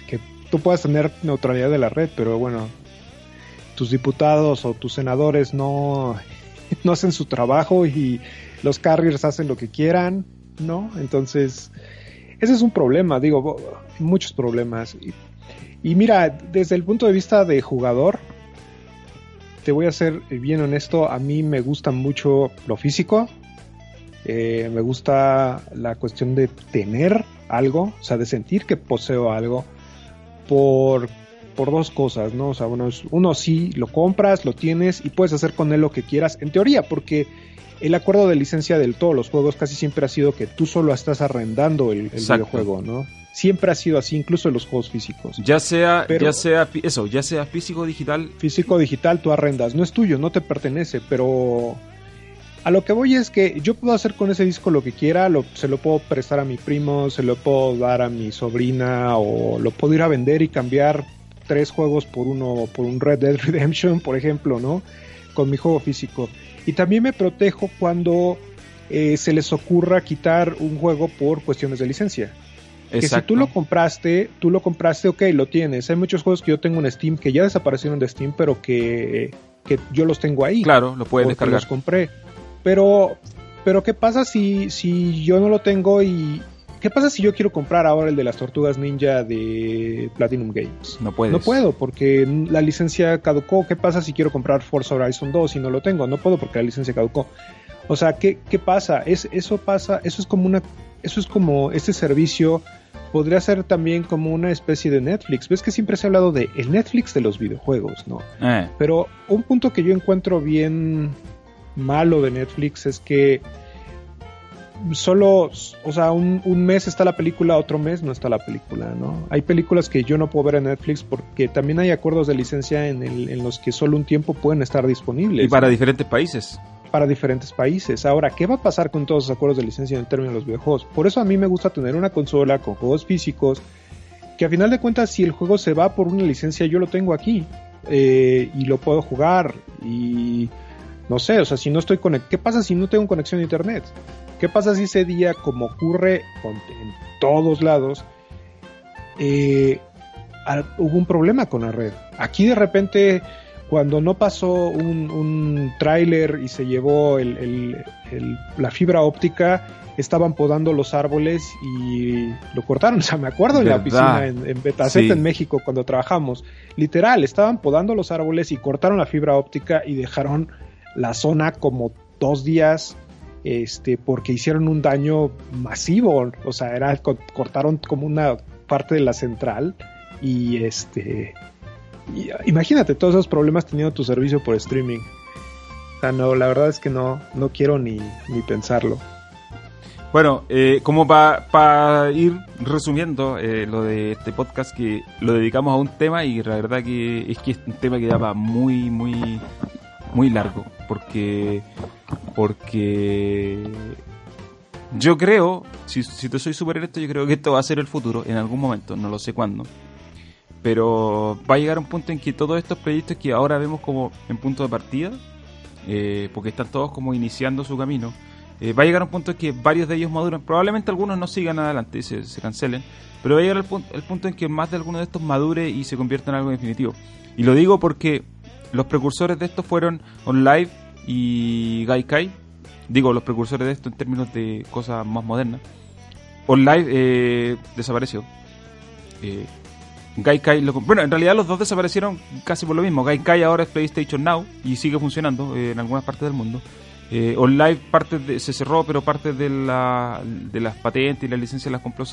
Que tú puedas tener neutralidad de la red, pero bueno, tus diputados o tus senadores no, no hacen su trabajo y los carriers hacen lo que quieran, ¿no? Entonces, ese es un problema, digo, muchos problemas. y mira, desde el punto de vista de jugador, te voy a ser bien honesto, a mí me gusta mucho lo físico, eh, me gusta la cuestión de tener algo, o sea, de sentir que poseo algo por, por dos cosas, ¿no? O sea, uno, uno sí lo compras, lo tienes y puedes hacer con él lo que quieras, en teoría, porque el acuerdo de licencia de todos los juegos casi siempre ha sido que tú solo estás arrendando el, el videojuego, ¿no? Siempre ha sido así, incluso en los juegos físicos. Ya sea, ya sea eso, ya sea físico o digital. Físico o digital, tú arrendas, no es tuyo, no te pertenece, pero a lo que voy es que yo puedo hacer con ese disco lo que quiera, lo, se lo puedo prestar a mi primo, se lo puedo dar a mi sobrina o lo puedo ir a vender y cambiar tres juegos por uno, por un Red Dead Redemption, por ejemplo, ¿no? Con mi juego físico. Y también me protejo cuando eh, se les ocurra quitar un juego por cuestiones de licencia. Que si tú lo compraste, tú lo compraste, ok, lo tienes. Hay muchos juegos que yo tengo en Steam que ya desaparecieron de Steam, pero que, yo los tengo ahí. Claro, lo puedes descargar. los compré. Pero, pero ¿qué pasa si, si yo no lo tengo y... ¿Qué pasa si yo quiero comprar ahora el de las tortugas ninja de Platinum Games? No puedes. No puedo porque la licencia caducó. ¿Qué pasa si quiero comprar Forza Horizon 2 y no lo tengo? No puedo porque la licencia caducó. O sea, ¿qué, qué pasa? Es, eso pasa, eso es como una, eso es como este servicio podría ser también como una especie de Netflix. Ves que siempre se ha hablado de el Netflix de los videojuegos, ¿no? Eh. Pero un punto que yo encuentro bien malo de Netflix es que solo, o sea, un, mes está la película, otro mes no está la película, ¿no? Hay películas que yo no puedo ver en Netflix porque también hay acuerdos de licencia en, el, en los que solo un tiempo pueden estar disponibles. Y para diferentes países para diferentes países. Ahora, ¿qué va a pasar con todos los acuerdos de licencia en términos de los videojuegos? Por eso a mí me gusta tener una consola con juegos físicos, que a final de cuentas si el juego se va por una licencia yo lo tengo aquí eh, y lo puedo jugar y no sé, o sea, si no estoy conectado, ¿qué pasa si no tengo conexión a internet? ¿Qué pasa si ese día, como ocurre en todos lados, eh, hubo un problema con la red? Aquí de repente cuando no pasó un, un tráiler y se llevó la fibra óptica, estaban podando los árboles y lo cortaron. O sea, me acuerdo en la oficina en, en Betacet, en México, cuando trabajamos. Literal, estaban podando los árboles y cortaron la fibra óptica y dejaron la zona como dos días este porque hicieron un daño masivo o sea era cortaron como una parte de la central y este imagínate todos esos problemas teniendo tu servicio por streaming. No, la verdad es que no, no quiero ni, ni pensarlo. Bueno, eh, como para ir resumiendo eh, lo de este podcast que lo dedicamos a un tema y la verdad que es que es un tema que daba muy, muy, muy largo porque porque yo creo, si, si te soy súper esto, yo creo que esto va a ser el futuro en algún momento, no lo sé cuándo pero va a llegar un punto en que todos estos proyectos que ahora vemos como en punto de partida, eh, porque están todos como iniciando su camino, eh, va a llegar un punto en que varios de ellos maduran. Probablemente algunos no sigan adelante y se, cancelen, pero va a llegar el punto, el punto en que más de alguno de estos madure y se convierta en algo definitivo. Y lo digo porque los precursores de esto fueron OnLive y Gaikai. Digo, los precursores de esto en términos de cosas más modernas. OnLive eh, desapareció. Eh, Gaikai, bueno, en realidad los dos desaparecieron casi por lo mismo. Gaikai ahora es PlayStation Now y sigue funcionando eh, en algunas partes del mundo. Eh, OnLive parte se cerró, pero parte de, la, de las patentes y las licencias las compró.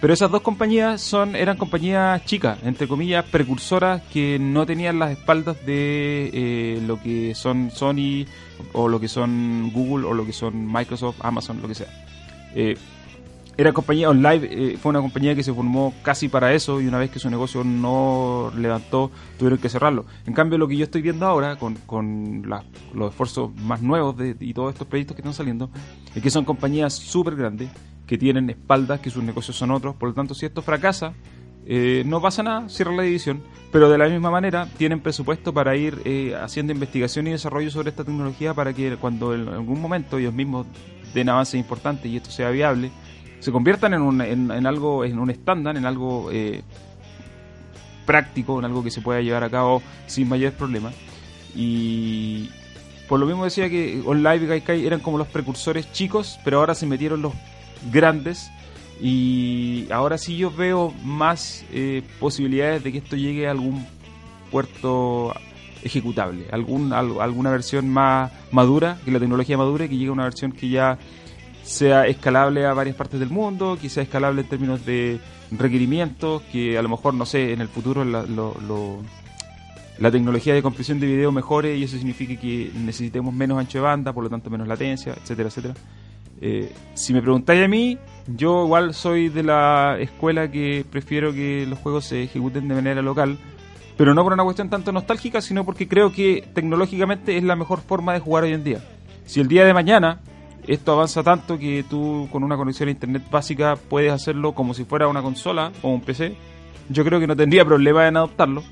Pero esas dos compañías son eran compañías chicas, entre comillas, precursoras que no tenían las espaldas de eh, lo que son Sony o lo que son Google o lo que son Microsoft, Amazon, lo que sea. Era compañía OnLive, eh, fue una compañía que se formó casi para eso y una vez que su negocio no levantó, tuvieron que cerrarlo. En cambio, lo que yo estoy viendo ahora, con, con los esfuerzos más nuevos de, y todos estos proyectos que están saliendo, es que son compañías súper grandes, que tienen espaldas, que sus negocios son otros. Por lo tanto, si esto fracasa, eh, no pasa nada, cierra la división, pero de la misma manera tienen presupuesto para ir eh, haciendo investigación y desarrollo sobre esta tecnología para que cuando en algún momento ellos mismos den avances importantes y esto sea viable, se conviertan en, un, en, algo, en un estándar, en algo eh, práctico, en algo que se pueda llevar a cabo sin mayores problemas. Y por lo mismo decía que OnLive y Gaikai eran como los precursores chicos, pero ahora se metieron los grandes. Y ahora sí yo veo más eh, posibilidades de que esto llegue a algún puerto ejecutable, algún, alguna versión más madura, que la tecnología madure, que llegue a una versión que ya sea escalable a varias partes del mundo, que sea escalable en términos de requerimientos, que a lo mejor, no sé, en el futuro la, la tecnología de compresión de video mejore y eso signifique que necesitemos menos ancho de banda, por lo tanto menos latencia, etcétera, etcétera. Eh, si me preguntáis a mí, yo igual soy de la escuela que prefiero que los juegos se ejecuten de manera local, pero no por una cuestión tanto nostálgica, sino porque creo que tecnológicamente es la mejor forma de jugar hoy en día. Si el día de mañana esto avanza tanto que tú con una conexión a internet básica puedes hacerlo como si fuera una consola o un PC. Yo creo que no tendría problema en adoptarlo.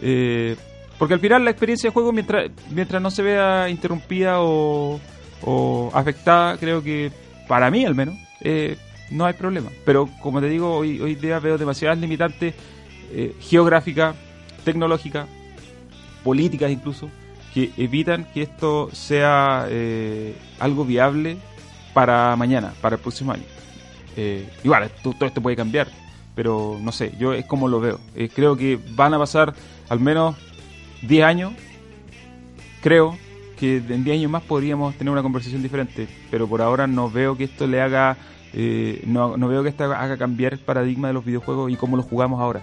Eh, porque al final la experiencia de juego, mientras, mientras no se vea interrumpida o, afectada, creo que para mí al menos, eh, no hay problema. Pero como te digo, hoy, hoy día veo demasiadas limitantes eh, geográficas, tecnológicas, políticas incluso, que evitan que esto sea eh, algo viable para mañana, para el próximo año. Eh, igual, todo, esto puede cambiar, pero no sé, yo es como lo veo. Eh, creo que van a pasar al menos 10 años, creo que en 10 años más podríamos tener una conversación diferente, pero por ahora no veo que esto le haga, no, veo que esto haga cambiar el paradigma de los videojuegos y cómo los jugamos ahora,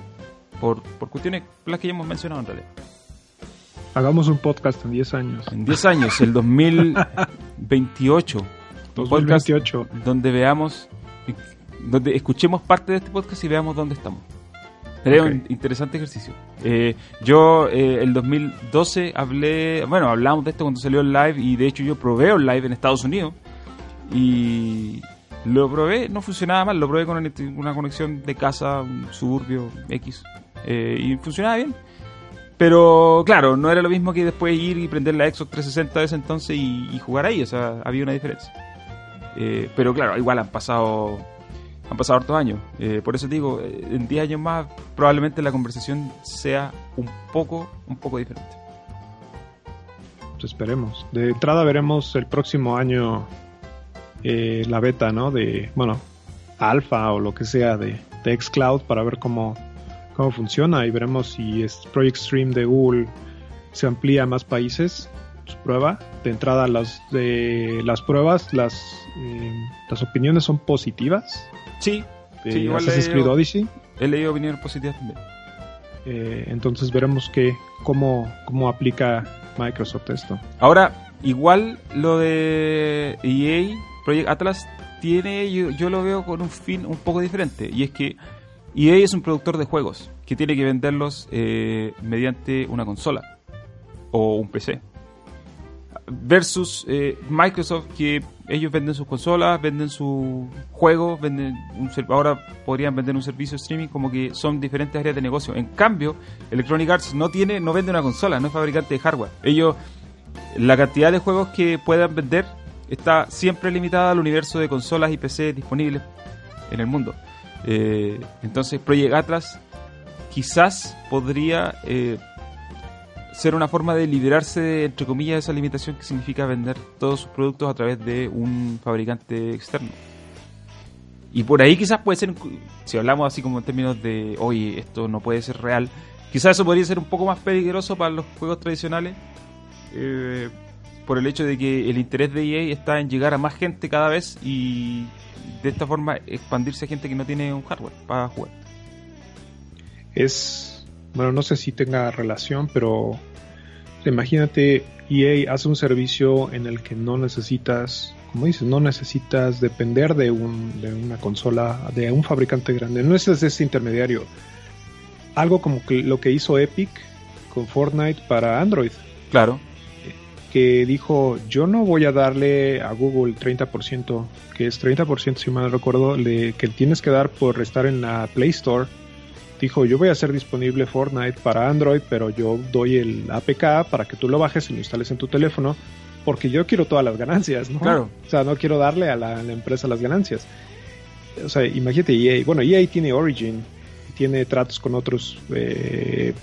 por, por cuestiones las que ya hemos mencionado en realidad. Hagamos un podcast en 10 años. En 10 años, el 2028. 2028. Donde veamos, donde escuchemos parte de este podcast y veamos dónde estamos. Sería un interesante ejercicio. Eh, yo, eh, el 2012, hablé, bueno, hablamos de esto cuando salió el live y de hecho yo probé el live en Estados Unidos y lo probé, no funcionaba mal, lo probé con una conexión de casa, un suburbio X eh, y funcionaba bien. Pero claro, no era lo mismo que después ir y prender la Xbox 360 de ese entonces y, jugar ahí, o sea, había una diferencia. Eh, pero claro, igual han pasado han pasado hartos años. Eh, por eso digo, eh, en 10 años más probablemente la conversación sea un poco, un poco diferente. Pues esperemos. De entrada veremos el próximo año la beta, ¿no? De, bueno, alfa o lo que sea de, de Xcloud para ver cómo, cómo funciona y veremos si es Project Stream de Google se amplía a más países. Su prueba de entrada las de las pruebas, las eh, las opiniones son positivas. Sí, de sí, Assassin's Creed Odyssey. He leído opiniones positivas también. Eh, entonces veremos que cómo, cómo aplica Microsoft esto. Ahora, igual lo de EA, Project Atlas, tiene, yo, yo, lo veo con un fin un poco diferente. Y es que EA es un productor de juegos que tiene que venderlos eh, mediante una consola o un PC. Versus eh, Microsoft que ellos venden sus consolas, venden sus juegos, venden ahora podrían vender un servicio de streaming como que son diferentes áreas de negocio. En cambio, Electronic Arts no tiene, no vende una consola, no es fabricante de hardware. Ellos, la cantidad de juegos que puedan vender está siempre limitada al universo de consolas y PC disponibles en el mundo. Eh, entonces Project Atlas quizás podría eh, ser una forma de liberarse, entre comillas, de esa limitación que significa vender todos sus productos a través de un fabricante externo. Y por ahí quizás puede ser, si hablamos así como en términos de, oye, esto no puede ser real, quizás eso podría ser un poco más peligroso para los juegos tradicionales, eh, por el hecho de que el interés de EA está en llegar a más gente cada vez y de esta forma expandirse a gente que no tiene un hardware para jugar. Es, bueno, no sé si tenga relación, pero imagínate, EA hace un servicio en el que no necesitas, como dices, no necesitas depender de, un, de una consola, de un fabricante grande, no es ese intermediario. Algo como que lo que hizo Epic con Fortnite para Android. Claro que dijo, yo no voy a darle a Google 30%, que es 30% si mal recuerdo, le, que tienes que dar por estar en la Play Store. Dijo, yo voy a hacer disponible Fortnite para Android, pero yo doy el APK para que tú lo bajes y lo instales en tu teléfono, porque yo quiero todas las ganancias, ¿no? Claro. O sea, no quiero darle a la, empresa las ganancias. O sea, imagínate EA. Bueno, EA tiene Origin, tiene tratos con otros eh,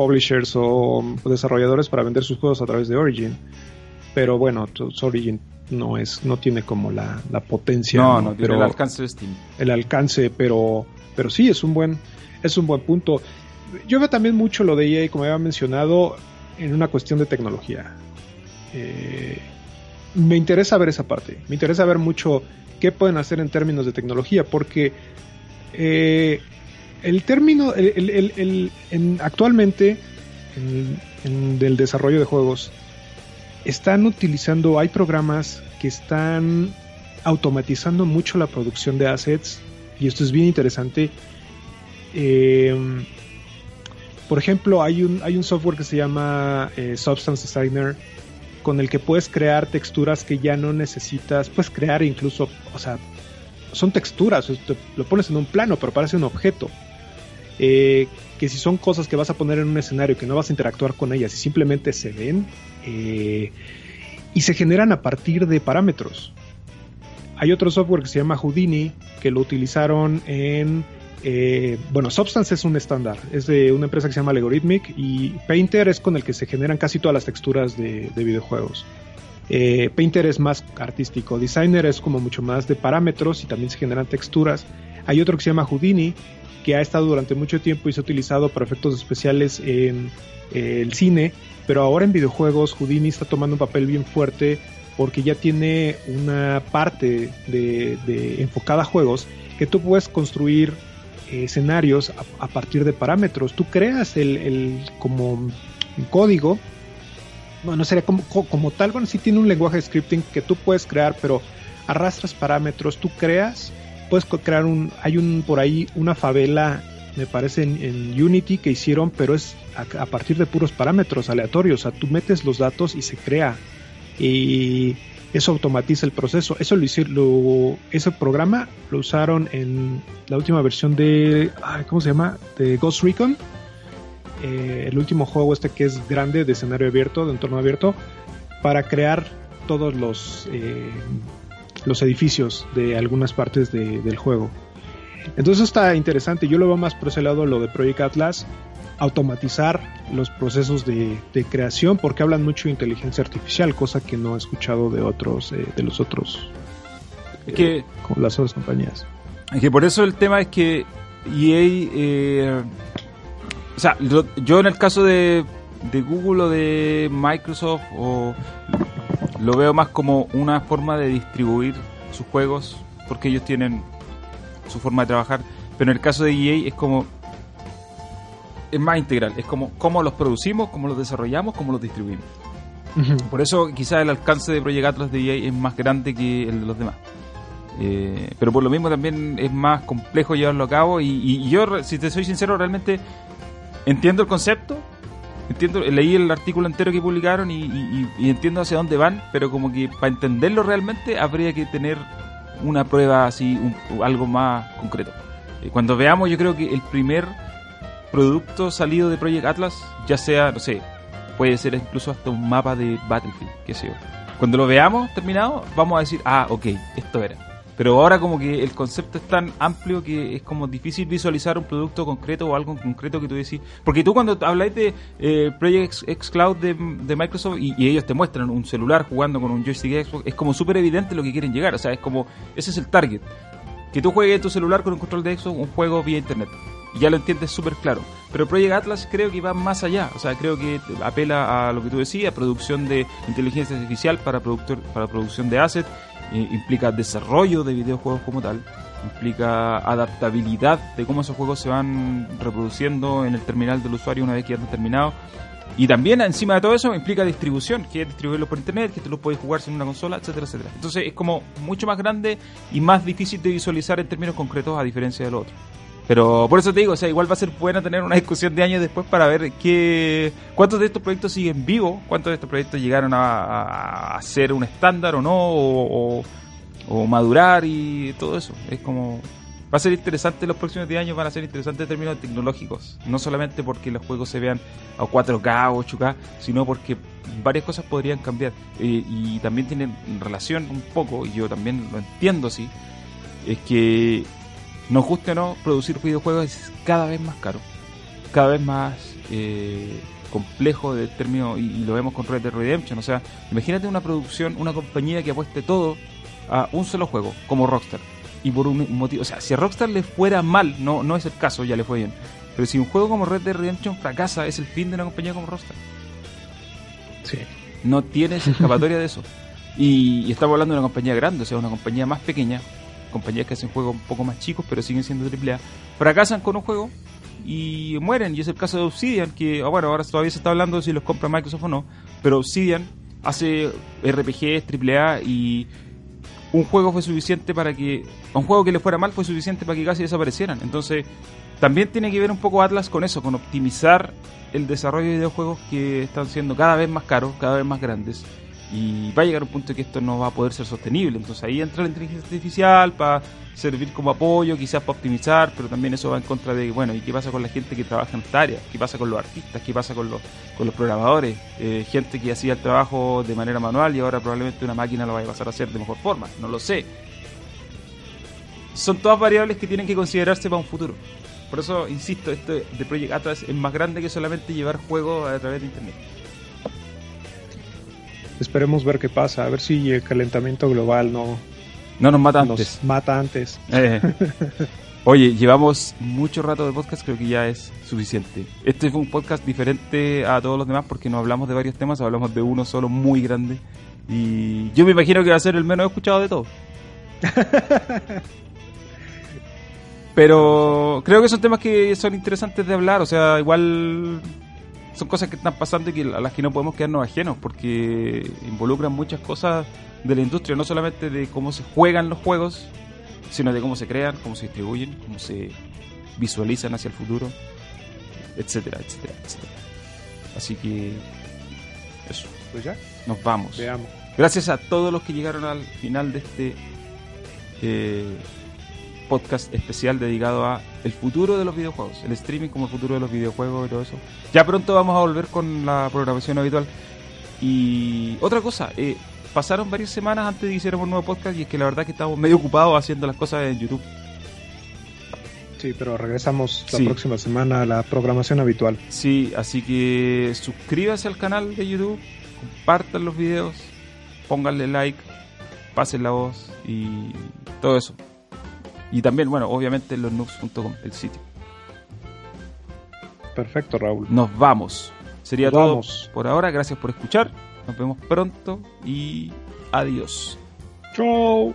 publishers o desarrolladores para vender sus juegos a través de Origin. Pero bueno, Origin no es, no tiene como la, potencia. No, no, pero el alcance de Steam. El alcance, pero, pero sí es un buen, es un buen punto. Yo veo también mucho lo de EA, como había mencionado, en una cuestión de tecnología. Eh, me interesa ver esa parte. Me interesa ver mucho qué pueden hacer en términos de tecnología, porque eh, el término, el, actualmente, en, del desarrollo de juegos, están utilizando, hay programas que están automatizando mucho la producción de assets, y esto es bien interesante. Eh, por ejemplo, hay un, hay un software que se llama eh, Substance Designer, con el que puedes crear texturas que ya no necesitas, puedes crear incluso, o sea, son texturas, lo pones en un plano, pero parece un objeto. Eh, que si son cosas que vas a poner en un escenario que no vas a interactuar con ellas y simplemente se ven eh, y se generan a partir de parámetros. Hay otro software que se llama Houdini que lo utilizaron en eh, bueno, Substance es un estándar, es de una empresa que se llama Algorithmic y Painter es con el que se generan casi todas las texturas de, videojuegos. Painter es más artístico, Designer es como mucho más de parámetros y también se generan texturas. Hay otro que se llama Houdini que ha estado durante mucho tiempo y se ha utilizado para efectos especiales en eh, el cine, pero ahora en videojuegos Houdini está tomando un papel bien fuerte porque ya tiene una parte de, enfocada a juegos que tú puedes construir eh, escenarios a, partir de parámetros. Tú creas el, como un código, no sería como, como tal, bueno, sí tiene un lenguaje de scripting que tú puedes crear, pero arrastras parámetros, tú creas puedes crear un, hay un por ahí una favela, me parece en, Unity que hicieron, pero es a, partir de puros parámetros aleatorios, o sea, tú metes los datos y se crea y eso automatiza el proceso. Eso lo hicieron, ese programa lo usaron en la última versión de, ¿cómo se llama? De Ghost Recon. Eh, el último juego este que es grande de escenario abierto, de entorno abierto, para crear todos los eh, los edificios de algunas partes del juego. Entonces está interesante, yo lo veo más por ese lado lo de Project Atlas, automatizar los procesos de, creación, porque hablan mucho de inteligencia artificial, cosa que no he escuchado de otros, eh, de los otros, que, eh, con las otras compañías. Que por eso el tema es que EA, eh, o sea, yo en el caso de, de Google o de Microsoft o lo veo más como una forma de distribuir sus juegos, porque ellos tienen su forma de trabajar. Pero en el caso de EA es como. Es más integral, es como cómo los producimos, cómo los desarrollamos, cómo los distribuimos. Por eso quizás el alcance de Project Atlas de EA es más grande que el de los demás. Eh, pero por lo mismo también es más complejo llevarlo a cabo y, y, yo, si te soy sincero, realmente entiendo el concepto, entiendo, leí el artículo entero que publicaron y, entiendo hacia dónde van, pero como que para entenderlo realmente habría que tener una prueba así, algo más concreto. Eh, cuando veamos, yo creo que el primer producto salido de Project Atlas, ya sea, no sé, puede ser incluso hasta un mapa de Battlefield, qué sé yo. Cuando lo veamos terminado, vamos a decir, ah, ok, esto era. Pero ahora como que el concepto es tan amplio que es como difícil visualizar un producto concreto o algo concreto que tú decís. Porque tú cuando habláis de eh, Project X Cloud de, Microsoft y, ellos te muestran un celular jugando con un joystick Xbox, es como súper evidente lo que quieren llegar. O sea, es como, ese es el target. Que tú juegues tu celular con un control de Xbox un juego vía internet. y ya lo entiendes súper claro. Pero Project Atlas creo que va más allá, o sea, creo que apela a lo que tú decías, producción de inteligencia artificial para, productor, para producción de assets, implica desarrollo de videojuegos como tal, implica adaptabilidad de cómo esos juegos se van reproduciendo en el terminal del usuario una vez que ya están terminados. Y también encima de todo eso implica distribución, que es distribuirlo por internet, que tú lo puedes jugar en una consola, etcétera, etcétera. Entonces es como mucho más grande y más difícil de visualizar en términos concretos a diferencia del otro. Pero por eso te digo, o sea, igual va a ser buena tener una discusión de años después para ver qué, cuántos de estos proyectos siguen vivos, cuántos de estos proyectos llegaron a, ser un estándar o no, o, o, madurar y todo eso. Es como... Va a ser interesante los próximos 10 años, van a ser interesantes en términos tecnológicos. No solamente porque los juegos se vean a 4K o 8K, sino porque varias cosas podrían cambiar. Eh, y también tienen relación un poco, y yo también lo entiendo así, es que nos guste o no, producir videojuegos es cada vez más caro, cada vez más eh, complejo de término, y, lo vemos con Red Dead Redemption. O sea, imagínate una producción, una compañía que apueste todo a un solo juego, como Rockstar. Y por un motivo, o sea, si a Rockstar le fuera mal, no, no es el caso, ya le fue bien. Pero si un juego como Red Dead Redemption fracasa, es el fin de una compañía como Rockstar. Sí. No tienes escapatoria de eso. Y, y, estamos hablando de una compañía grande, o sea, una compañía más pequeña, compañías que hacen juegos un poco más chicos, pero siguen siendo AAA, fracasan con un juego y mueren. Y es el caso de Obsidian, que ah, bueno, ahora todavía se está hablando de si los compra Microsoft o no, pero Obsidian hace RPGs AAA y un juego fue suficiente para que. Un juego que le fuera mal fue suficiente para que casi desaparecieran. Entonces, también tiene que ver un poco Atlas con eso, con optimizar el desarrollo de videojuegos que están siendo cada vez más caros, cada vez más grandes y va a llegar un punto que esto no va a poder ser sostenible. Entonces ahí entra la inteligencia artificial para servir como apoyo, quizás para optimizar, pero también eso va en contra de, bueno, ¿y qué pasa con la gente que trabaja en esta área? ¿Qué pasa con los artistas? ¿Qué pasa con los, con los programadores? Eh, gente que hacía el trabajo de manera manual y ahora probablemente una máquina lo vaya a pasar a hacer de mejor forma. No lo sé. Son todas variables que tienen que considerarse para un futuro. Por eso, insisto, esto de Project Atlas es más grande que solamente llevar juegos a través de Internet. Esperemos ver qué pasa, a ver si el calentamiento global no, no nos mata antes. mata antes. Eh. Oye, llevamos mucho rato de podcast, creo que ya es suficiente. Este fue un podcast diferente a todos los demás porque no hablamos de varios temas, hablamos de uno solo muy grande. Y yo me imagino que va a ser el menos escuchado de todos. Pero creo que son temas que son interesantes de hablar, o sea, igual son cosas que están pasando y que, a las que no podemos quedarnos ajenos porque involucran muchas cosas de la industria, no solamente de cómo se juegan los juegos, sino de cómo se crean, cómo se distribuyen, cómo se visualizan hacia el futuro, etcétera, etcétera, etcétera. Así que eso. Pues ya. Nos vamos. Veamos. Gracias a todos los que llegaron al final de este eh, podcast especial dedicado a el futuro de los videojuegos, el streaming como el futuro de los videojuegos y todo eso. Ya pronto vamos a volver con la programación habitual. Y otra cosa, eh, pasaron varias semanas antes de que hiciéramos un nuevo podcast y es que la verdad que estamos medio ocupados haciendo las cosas en YouTube. Sí, pero regresamos la próxima semana a la programación habitual. Sí, así que suscríbase al canal de YouTube, compartan los videos, pónganle like, pasen la voz y todo eso. Y también, bueno, obviamente nux.com, el sitio. Perfecto, Raúl. Nos vamos. Sería todo por ahora. Gracias por escuchar. Nos vemos pronto y adiós. Chao.